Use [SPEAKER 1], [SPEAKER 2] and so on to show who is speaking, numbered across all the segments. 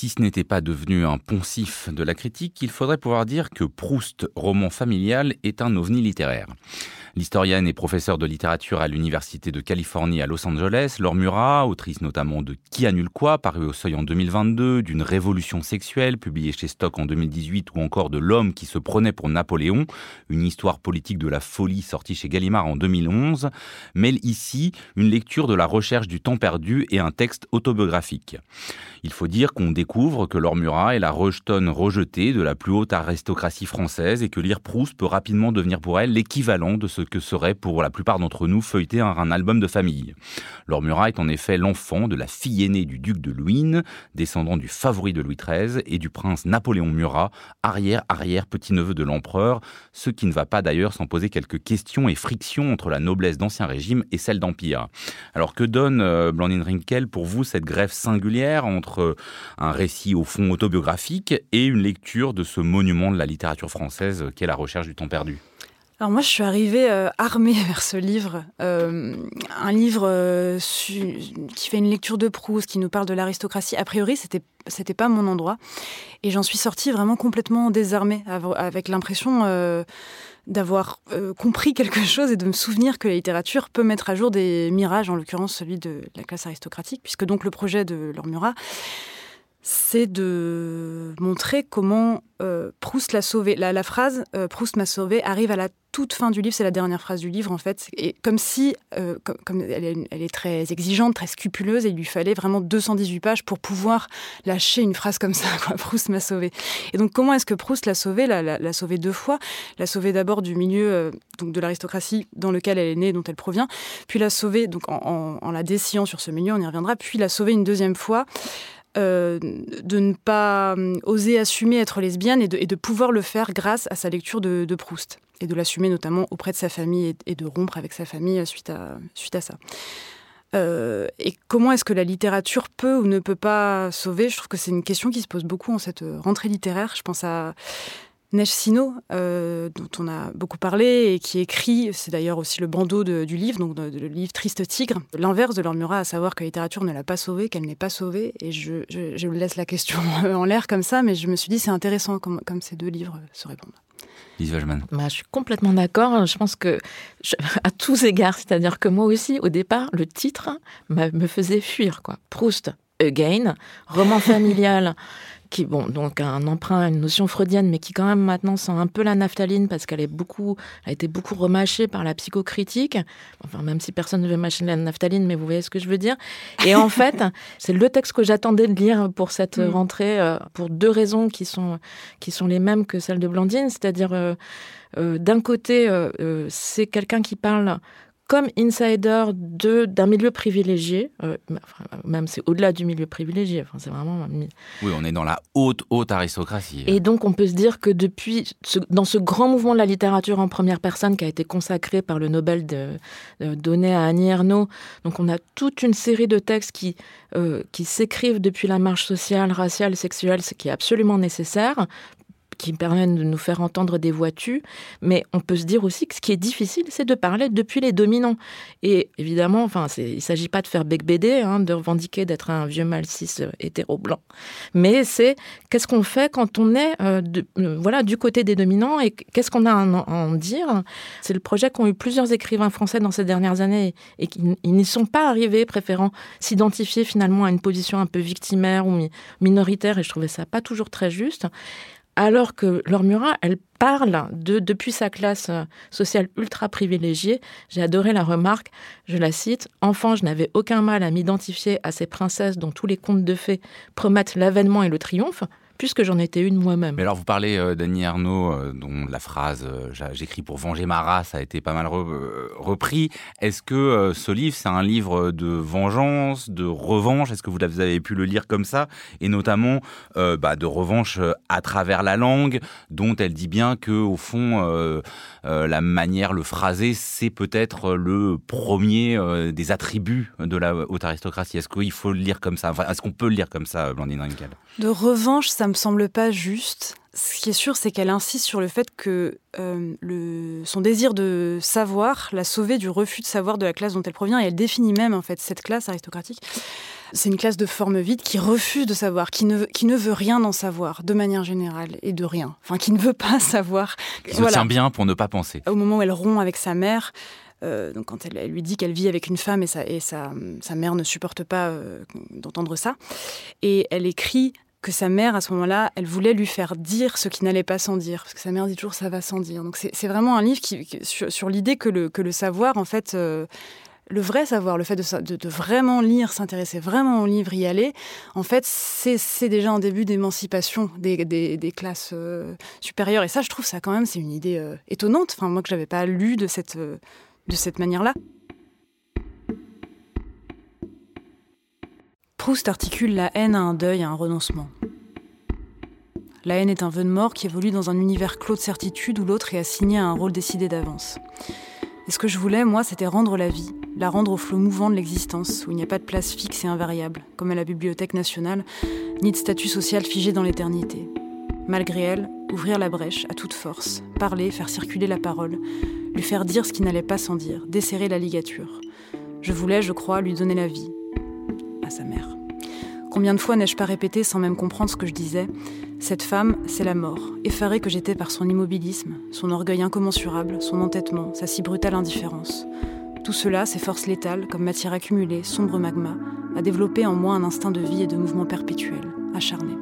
[SPEAKER 1] Si ce n'était pas devenu un poncif de la critique, il faudrait pouvoir dire que Proust, roman familial, est un ovni littéraire. L'historienne et professeure de littérature à l'Université de Californie à Los Angeles, Laure Murat, autrice notamment de Qui annule quoi, paru au seuil en 2022, d'une révolution sexuelle, publiée chez Stock en 2018, ou encore de L'homme qui se prenait pour Napoléon, une histoire politique de la folie sortie chez Gallimard en 2011, mêle ici une lecture de la recherche du temps perdu et un texte autobiographique. Il faut dire qu'on découvre que Laure Murat est la rejetonne rejetée de la plus haute aristocratie française et que lire Proust peut rapidement devenir pour elle l'équivalent de ce que serait pour la plupart d'entre nous feuilleter un, album de famille. Laure Murat est en effet l'enfant de la fille aînée du duc de Luynes, descendant du favori de Louis XIII et du prince Napoléon Murat, arrière-arrière petit-neveu de l'empereur, ce qui ne va pas d'ailleurs sans poser quelques questions et frictions entre la noblesse d'Ancien Régime et celle d'Empire. Alors que donne euh, Blandine Rinkel pour vous cette greffe singulière entre un récit au fond autobiographique et une lecture de ce monument de la littérature française qu'est la recherche du temps perdu
[SPEAKER 2] alors moi, je suis arrivée euh, armée vers ce livre, euh, un livre euh, qui fait une lecture de Proust, qui nous parle de l'aristocratie. A priori, c'était c'était pas mon endroit, et j'en suis sortie vraiment complètement désarmée, avec l'impression d'avoir compris quelque chose et de me souvenir que la littérature peut mettre à jour des mirages, en l'occurrence celui de la classe aristocratique, puisque donc le projet de Lormura c'est de montrer comment euh, Proust l'a sauvé. La, phrase euh, Proust m'a sauvé arrive à la toute fin du livre, c'est la dernière phrase du livre en fait, et comme si, euh, comme, elle, est, très exigeante, très scrupuleuse, et il lui fallait vraiment 218 pages pour pouvoir lâcher une phrase comme ça, Proust m'a sauvé. Et donc comment est-ce que Proust l'a sauvé? L'a sauvé deux fois. L'a sauvé d'abord du milieu donc de l'aristocratie dans lequel elle est née, dont elle provient, puis l'a sauvé donc en, en la dessillant sur ce milieu, on y reviendra, puis l'a sauvé une deuxième fois. Euh, de ne pas euh, oser assumer être lesbienne et de, pouvoir le faire grâce à sa lecture de, Proust et de l'assumer notamment auprès de sa famille et, de rompre avec sa famille suite à, suite à ça. Euh, et comment est-ce que la littérature peut ou ne peut pas sauver? Je trouve que c'est une question qui se pose beaucoup en cette rentrée littéraire. Je pense à Neige Sino, euh, dont on a beaucoup parlé et qui écrit, c'est d'ailleurs aussi le bandeau du livre, donc le livre Triste Tigre, l'inverse de Lormura, à savoir que la littérature ne l'a pas sauvée, qu'elle n'est pas sauvée. Et je, je, laisse la question en l'air comme ça, mais je me suis dit c'est intéressant comme, comme, ces deux livres se répondent.
[SPEAKER 1] Lise
[SPEAKER 3] bah, je suis complètement d'accord. Je pense que, à tous égards, c'est-à-dire que moi aussi, au départ, le titre me faisait fuir. Quoi. Proust, Again, roman familial qui, bon, donc un emprunt une notion freudienne, mais qui quand même maintenant sent un peu la naphtaline parce qu'elle est beaucoup, a été beaucoup remâchée par la psychocritique. Enfin, même si personne ne veut mâcher la naphtaline, mais vous voyez ce que je veux dire. Et en fait, c'est le texte que j'attendais de lire pour cette mm. rentrée, euh, pour deux raisons qui sont, qui sont les mêmes que celles de Blandine. C'est-à-dire, euh, euh, d'un côté, c'est quelqu'un qui parle comme insider de d'un milieu privilégié, euh, même c'est au-delà du milieu privilégié. Enfin, c'est vraiment.
[SPEAKER 1] Oui, on est dans la haute haute aristocratie.
[SPEAKER 3] Et donc, on peut se dire que depuis, dans ce grand mouvement de la littérature en première personne qui a été consacré par le Nobel de, donné à Annie Ernaux, donc on a toute une série de textes qui euh, qui s'écrivent depuis la marche sociale, raciale, sexuelle, ce qui est absolument nécessaire qui permettent de nous faire entendre des voix tues, mais on peut se dire aussi que ce qui est difficile, c'est de parler depuis les dominants. Et évidemment, enfin, il ne s'agit pas de faire bec BD, hein, de revendiquer d'être un vieux mal cis euh, hétéro-blanc, mais c'est qu'est-ce qu'on fait quand on est euh, euh, voilà, du côté des dominants et qu'est-ce qu'on a à en, dire? C'est le projet qu'ont eu plusieurs écrivains français dans ces dernières années et qui n'y sont pas arrivés, préférant s'identifier finalement à une position un peu victimaire ou minoritaire, et je trouvais ça pas toujours très juste alors que Laure Murat, elle parle de, depuis sa classe euh, sociale ultra privilégiée. J'ai adoré la remarque, je la cite, Enfant, je n'avais aucun mal à m'identifier à ces princesses dont tous les contes de fées promettent l'avènement et le triomphe puisque j'en étais une moi-même.
[SPEAKER 1] Mais alors, vous parlez euh, d'Annie Arnaud, euh, dont la phrase euh, J'écris pour venger ma race a été pas mal repris. Est-ce que ce livre, c'est un livre de vengeance, de revanche? Est-ce que vous avez pu le lire comme ça? Et notamment bah, de revanche à travers la langue, dont elle dit bien que, au fond, la manière, le phrasé, c'est peut-être le premier des attributs de la haute aristocratie. Est-ce qu'il faut le lire comme ça? Est-ce qu'on peut le lire comme ça, Blandine Rinkel?
[SPEAKER 2] De revanche, ça me semble pas juste. ce qui est sûr, c'est qu'elle insiste sur le fait que euh, le, son désir de savoir l'a sauvée du refus de savoir de la classe dont elle provient. Et elle définit même en fait cette classe aristocratique. C'est une classe de forme vide qui refuse de savoir, qui ne, qui ne veut rien en savoir de manière générale et de rien. Enfin, qui ne veut pas savoir.
[SPEAKER 1] Qui se tient bien pour ne pas penser.
[SPEAKER 2] Au moment où elle rompt avec sa mère, euh, donc quand elle, lui dit qu'elle vit avec une femme et, sa, et sa, sa mère ne supporte pas euh, d'entendre ça, et elle écrit que sa mère, à ce moment-là, elle voulait lui faire dire ce qui n'allait pas sans dire, parce que sa mère dit toujours ça va sans dire. Donc c'est vraiment un livre sur, l'idée que le, savoir, en fait, euh, le vrai savoir, le fait de, vraiment lire, s'intéresser vraiment au livre, y aller, en fait, c'est déjà un début d'émancipation des, classes supérieures. Et ça, je trouve ça quand même, c'est une idée étonnante. Enfin, moi que j'avais pas lu de cette de cette manière-là. Proust articule la haine à un deuil, à un renoncement. La haine est un vœu de mort qui évolue dans un univers clos de certitude où l'autre est assigné à un rôle décidé d'avance. Et ce que je voulais, moi, c'était rendre la vie, la rendre au flot mouvant de l'existence, où il n'y a pas de place fixe et invariable, comme à la Bibliothèque nationale, ni de statut social figé dans l'éternité. Malgré elle, ouvrir la brèche à toute force, parler, faire circuler la parole, lui faire dire ce qui n'allait pas sans dire, desserrer la ligature. Je voulais, je crois, lui donner la vie. À sa mère. Combien de fois n'ai-je pas répété sans même comprendre ce que je disais Cette femme, c'est la mort, effarée que j'étais par son immobilisme, son orgueil incommensurable, son entêtement, sa si brutale indifférence. Tout cela, ces forces létales, comme matière accumulée, sombre magma, a développé en moi un instinct de vie et de mouvement perpétuel, acharné.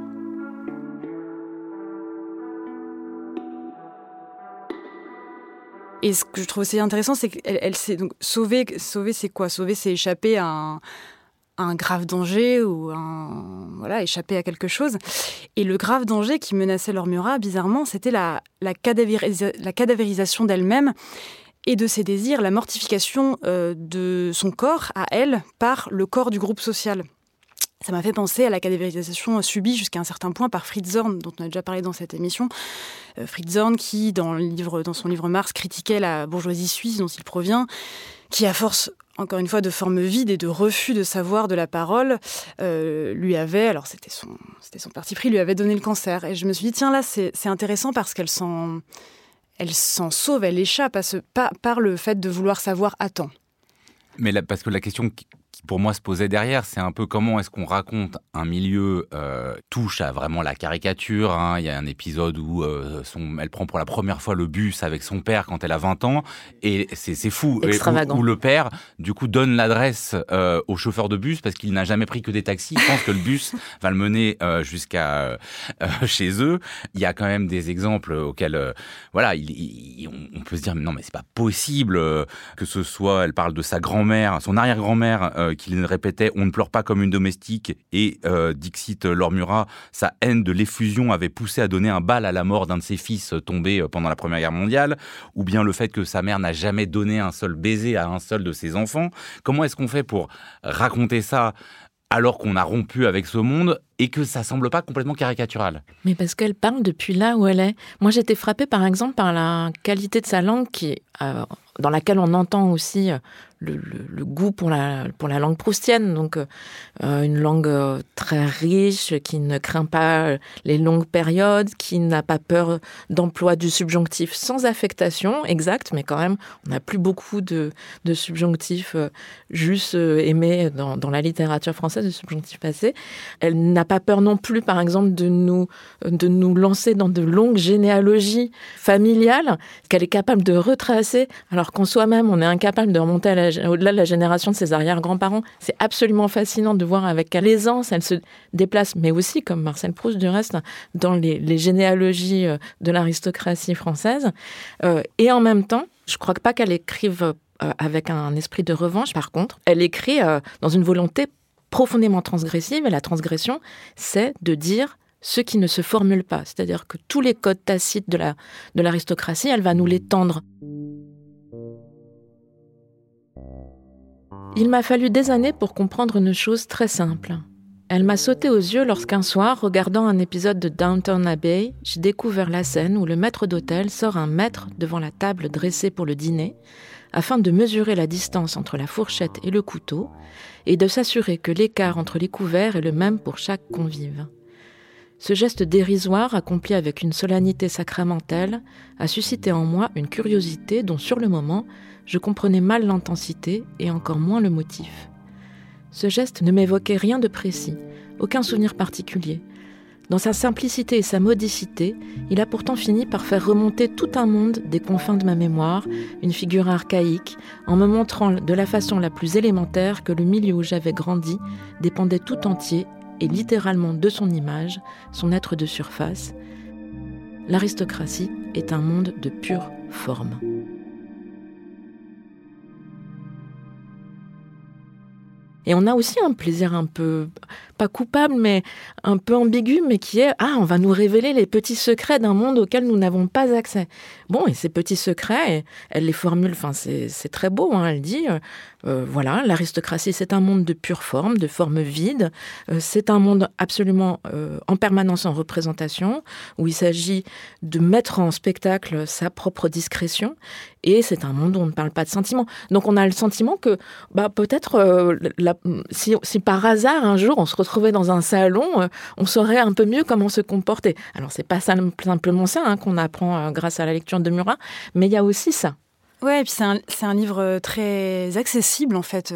[SPEAKER 2] Et ce que je trouve aussi intéressant, c'est qu'elle elle s'est. Sauver, c'est quoi? Sauver, c'est échapper à un, un, grave danger ou un voilà, échapper à quelque chose. Et le grave danger qui menaçait Lormura, bizarrement, c'était la, la, la cadavérisation d'elle-même et de ses désirs, la mortification euh, de son corps à elle par le corps du groupe social. Ça m'a fait penser à la cadavérialisation subie jusqu'à un certain point par Fritz Zorn, dont on a déjà parlé dans cette émission. Euh, Fritz Zorn, qui, dans, livre, dans son livre Mars, critiquait la bourgeoisie suisse dont il provient, qui, à force, encore une fois, de forme vide et de refus de savoir de la parole, euh, lui avait, alors c'était son, c'était son parti pris, lui avait donné le cancer. Et je me suis dit, tiens, là, c'est, intéressant parce qu'elle s'en, elle s'en sauve, elle échappe à ce, par, par le fait de vouloir savoir à temps.
[SPEAKER 1] Mais parce que la question pour moi se posait derrière, c'est un peu comment est-ce qu'on raconte un milieu euh, touche à vraiment la caricature. Hein. Il y a un épisode où euh, son, elle prend pour la première fois le bus avec son père quand elle a 20 ans et c'est fou.
[SPEAKER 3] Extravagant.
[SPEAKER 1] où, le père du coup donne l'adresse euh, au chauffeur de bus parce qu'il n'a jamais pris que des taxis. Il pense que le bus va le mener jusqu'à chez eux. Il y a quand même des exemples auxquels voilà, il, il, on peut se dire mais non mais c'est pas possible que ce soit. Elle parle de sa grand-mère, son arrière-grand-mère qu'il répétait On ne pleure pas comme une domestique et euh, Dixit Lormura, sa haine de l'effusion avait poussé à donner un bal à la mort d'un de ses fils tombé euh, pendant la Première Guerre mondiale, ou bien le fait que sa mère n'a jamais donné un seul baiser à un seul de ses enfants. Comment est-ce qu'on fait pour raconter ça alors qu'on a rompu avec ce monde et que ça semble pas complètement caricatural?
[SPEAKER 3] Mais parce qu'elle parle depuis là où elle est. Moi, j'étais frappée par exemple par la qualité de sa langue qui, euh, dans laquelle on entend aussi le, goût pour la, pour la langue proustienne, donc euh, une langue euh, très riche, qui ne craint pas les longues périodes, qui n'a pas peur d'emploi du subjonctif sans affectation exacte, mais quand même, on n'a plus beaucoup de, de subjonctifs euh, juste aimés dans, dans, la littérature française, de subjonctifs passés. Elle n'a pas peur non plus, par exemple, de nous, de nous lancer dans de longues généalogies familiales qu'elle est capable de retracer, alors qu'en soi-même, on est incapable de remonter à la au-delà de la génération de ses arrière-grands-parents. C'est absolument fascinant de voir avec quelle aisance elle se déplace, mais aussi, comme Marcel Proust du reste, dans les, généalogies euh, de l'aristocratie française. Euh, et en même temps, je crois pas qu'elle écrive euh, avec un esprit de revanche, par contre, elle écrit dans une volonté profondément transgressive, et la transgression, c'est de dire ce qui ne se formule pas, c'est-à-dire que tous les codes tacites de l'aristocratie, elle va nous les tendre. Il m'a fallu des années pour comprendre une chose très simple. Elle m'a sauté aux yeux lorsqu'un soir, regardant un épisode de Downton Abbey, j'ai découvert la scène où le maître d'hôtel sort un maître devant la table dressée pour le dîner, afin de mesurer la distance entre la fourchette et le couteau, et de s'assurer que l'écart entre les couverts est le même pour chaque convive. Ce geste dérisoire, accompli avec une solennité sacramentelle, a suscité en moi une curiosité dont sur le moment, je comprenais mal l'intensité et encore moins le motif. Ce geste ne m'évoquait rien de précis, aucun souvenir particulier. Dans sa simplicité et sa modicité, il a pourtant fini par faire remonter tout un monde des confins de ma mémoire, une figure archaïque, en me montrant de la façon la plus élémentaire que le milieu où j'avais grandi dépendait tout entier et littéralement de son image, son être de surface. L'aristocratie est un monde de pure forme. Et on a aussi un plaisir un peu, pas coupable, mais un peu ambigu, mais qui est, ah, on va nous révéler les petits secrets d'un monde auquel nous n'avons pas accès. Bon, et ces petits secrets, elle les formule, enfin, c'est très beau, hein, elle dit, euh, euh, voilà, l'aristocratie, c'est un monde de pure forme, de forme vide, euh, c'est un monde absolument en permanence en représentation, où il s'agit de mettre en spectacle sa propre discrétion, et c'est un monde où on ne parle pas de sentiments. Donc on a le sentiment que bah, peut-être si, si, par hasard un jour on se retrouvait dans un salon, euh, on saurait un peu mieux comment se comporter. Alors c'est pas simplement ça hein, qu'on apprend euh, grâce à la lecture de Murat, mais il y a aussi ça.
[SPEAKER 2] Ouais, et puis c'est un, un, livre très accessible en fait,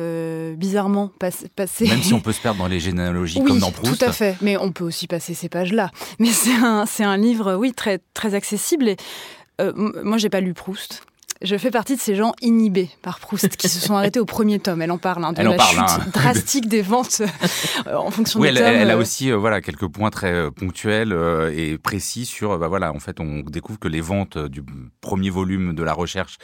[SPEAKER 2] bizarrement
[SPEAKER 1] passé. Même si on peut se perdre dans les généalogies comme dans Proust.
[SPEAKER 2] Tout à fait, mais on peut aussi passer ces pages-là. Mais c'est un, un livre, oui, très très accessible. Et moi, j'ai pas lu Proust. Je fais partie de ces gens inhibés par Proust qui se sont arrêtés au premier tome. Elle en parle hein, de la chute hein. drastique des ventes euh, en fonction
[SPEAKER 1] des
[SPEAKER 2] tomes.
[SPEAKER 1] Elle, elle a euh. aussi euh, voilà quelques points très ponctuels et précis sur bah voilà en fait on découvre que les ventes du premier volume de la recherche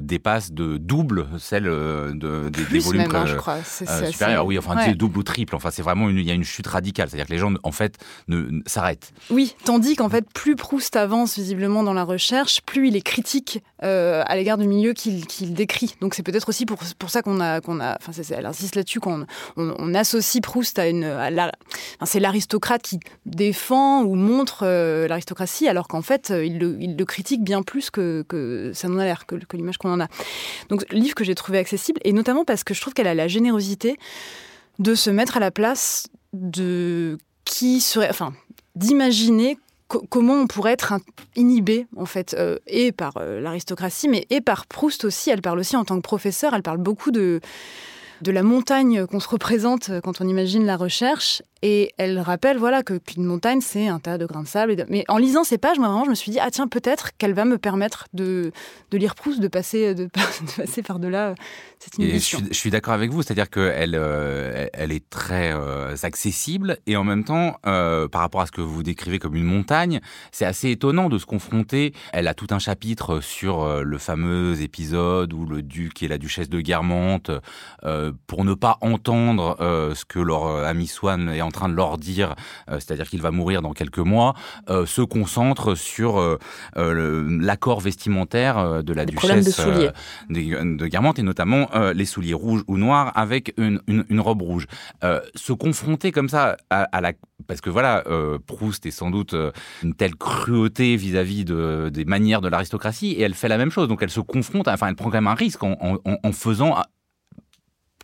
[SPEAKER 1] dépassent de double celles de, des, volumes
[SPEAKER 2] même, hein, je crois.
[SPEAKER 1] supérieurs. Oui, enfin double ou triple. Enfin c'est vraiment une, il y a une chute radicale. C'est-à-dire que les gens en fait ne, s'arrêtent.
[SPEAKER 2] Oui, tandis qu'en fait plus Proust avance visiblement dans la recherche, plus il est critique à l'égard du milieu qu'il décrit. Donc c'est peut-être aussi pour, ça qu'on a, qu'on a, enfin elle insiste là-dessus qu'on on, associe Proust à une, c'est l'aristocrate qui défend ou montre euh, l'aristocratie, alors qu'en fait euh, il le, critique bien plus que, que ça n'en a l'air, que, que l'image qu'on en a. Donc livre que j'ai trouvé accessible et notamment parce que je trouve qu'elle a la générosité de se mettre à la place de qui serait, enfin, d'imaginer comment on pourrait être inhibé en fait euh, et par euh, l'aristocratie mais et par Proust aussi. Elle parle aussi en tant que professeur elle parle beaucoup de de la montagne qu'on se représente quand on imagine la recherche et elle rappelle voilà que qu'une montagne, c'est un tas de grains de sable. Mais en lisant ces pages, moi, vraiment, je me suis dit, ah tiens, peut-être qu'elle va me permettre de, de lire Proust, de passer, de, passer par-delà cette inhibition.
[SPEAKER 1] Je suis, d'accord avec vous, c'est-à-dire qu'elle euh, elle est très euh, accessible et en même temps, euh, par rapport à ce que vous décrivez comme une montagne, c'est assez étonnant de se confronter. Elle a tout un chapitre sur le fameux épisode où le duc et la duchesse de Guermantes, pour ne pas entendre ce que leur ami Swann est en train de leur dire, euh, c'est-à-dire qu'il va mourir dans quelques mois, euh, se concentre sur euh, l'accord vestimentaire de la duchesse de, de, Guermantes et notamment les souliers rouges ou noirs avec une, une, robe rouge. se confronter comme ça à, la parce que voilà, Proust est sans doute une telle cruauté vis-à-vis de, des manières de l'aristocratie, et elle fait la même chose. Donc elle se confronte, enfin elle prend quand même un risque en, en, en faisant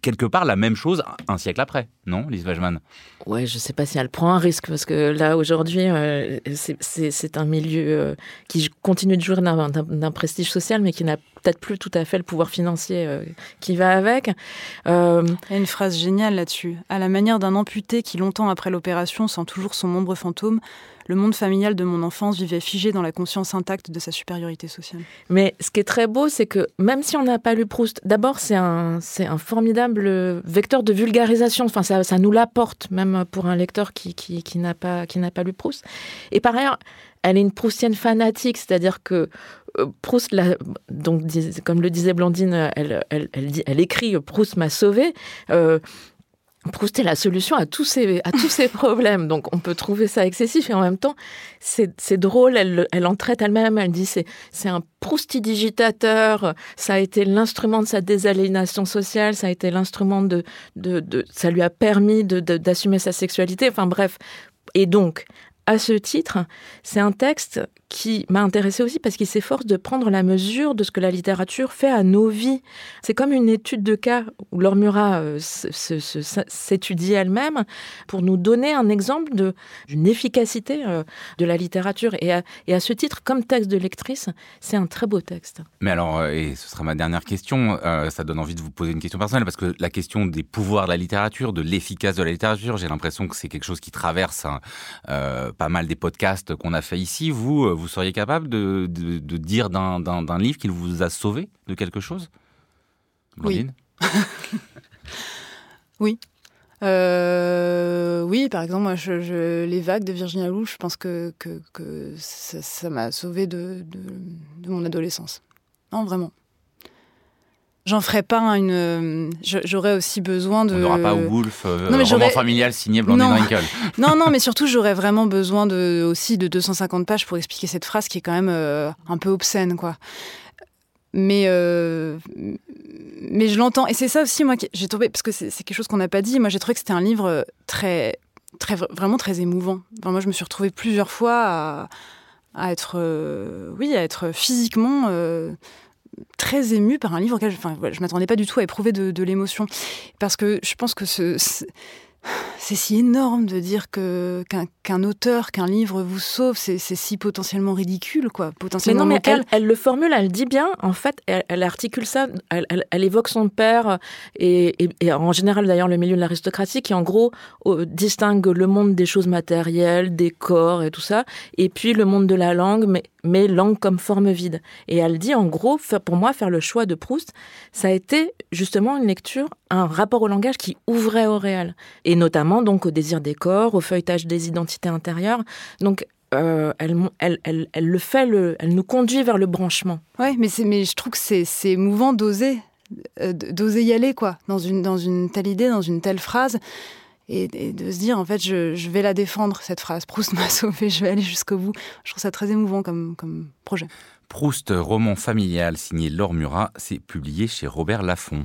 [SPEAKER 1] quelque part la même chose un siècle après, non, Lise Wajman
[SPEAKER 3] Ouais, je ne sais pas si elle prend un risque, parce que là, aujourd'hui, euh, c'est un milieu euh, qui continue de jouer d'un prestige social, mais qui n'a peut-être plus tout à fait le pouvoir financier euh, qui va avec.
[SPEAKER 2] Il y a une phrase géniale là-dessus. À la manière d'un amputé qui, longtemps après l'opération, sent toujours son ombre fantôme, le monde familial de mon enfance vivait figé dans la conscience intacte de sa supériorité sociale.
[SPEAKER 3] Mais ce qui est très beau, c'est que même si on n'a pas lu Proust, d'abord c'est un, formidable vecteur de vulgarisation. Enfin, ça, ça nous l'apporte, même pour un lecteur qui, n'a pas, lu Proust. Et par ailleurs, elle est une proustienne fanatique, c'est-à-dire que euh, Proust, donc, comme le disait Blandine, elle écrit Proust m'a sauvé. Euh, Proust est la solution à tous ces, à tous ces problèmes. Donc on peut trouver ça excessif et en même temps, c'est drôle, elle, elle en traite elle-même, elle dit c'est un proustidigitateur, ça a été l'instrument de sa désaliénation sociale, ça a été l'instrument de, de, de, ça lui a permis d'assumer sa sexualité, enfin bref. Et donc, à ce titre, c'est un texte qui m'a intéressé aussi parce qu'il s'efforce de prendre la mesure de ce que la littérature fait à nos vies. C'est comme une étude de cas où Laure Murat euh, s'étudie elle-même pour nous donner un exemple d'une efficacité euh, de la littérature. Et à, et à, ce titre, comme texte de lectrice, c'est un très beau texte.
[SPEAKER 1] Mais alors, euh, et ce sera ma dernière question, ça donne envie de vous poser une question personnelle parce que la question des pouvoirs de la littérature, de l'efficace de la littérature, j'ai l'impression que c'est quelque chose qui traverse hein, pas mal des podcasts qu'on a fait ici. Vous, vous seriez capable de, dire d'un livre qu'il vous a sauvé de quelque chose?
[SPEAKER 2] Oui. oui. Euh, oui, par exemple, moi, je, les vagues de Virginia Woolf, je pense que, que, ça m'a sauvé de, de, mon adolescence. Non, vraiment. J'en ferai pas une. J'aurais aussi besoin de. On
[SPEAKER 1] n'aura pas Wolf, euh, non, roman familial signé Blondine Wrinkle.
[SPEAKER 2] non, non, mais surtout, j'aurais vraiment besoin de, aussi de 250 pages pour expliquer cette phrase qui est quand même euh, un peu obscène, quoi. Mais, euh, mais je l'entends. Et c'est ça aussi, moi, j'ai trouvé, parce que c'est quelque chose qu'on n'a pas dit, moi, j'ai trouvé que c'était un livre très, très, vraiment très émouvant. moi, je me suis retrouvée plusieurs fois à, à être, oui, à être physiquement très émue par un livre auquel je, enfin, m'attendais pas du tout à éprouver de, de l'émotion. Parce que je pense que ce, c'est si énorme de dire que qu'un auteur, qu'un livre vous sauve, c'est si potentiellement ridicule, quoi. Potentiellement
[SPEAKER 3] mais non, mais elle, le formule, elle dit bien. En fait, elle, articule ça. Elle, évoque son père et, en général d'ailleurs le milieu de l'aristocratie qui en gros distingue le monde des choses matérielles, des corps et tout ça, et puis le monde de la langue, mais mais langue comme forme vide. Et elle dit en gros, pour moi, faire le choix de Proust, ça a été justement une lecture, un rapport au langage qui ouvrait au réel et notamment donc au désir des corps, au feuilletage des identités intérieures. Donc euh, elle, elle, elle, elle, le fait, le, elle nous conduit vers le branchement.
[SPEAKER 2] Ouais, mais, mais je trouve que c'est émouvant d'oser, euh, d'oser y aller, quoi, dans une, dans une telle idée, dans une telle phrase, et, de se dire, en fait, je, je, vais la défendre, cette phrase. Proust m'a sauvé, je vais aller jusqu'au bout. Je trouve ça très émouvant comme, comme projet.
[SPEAKER 1] Proust, roman familial signé Laure Murat, c'est publié chez Robert Laffont.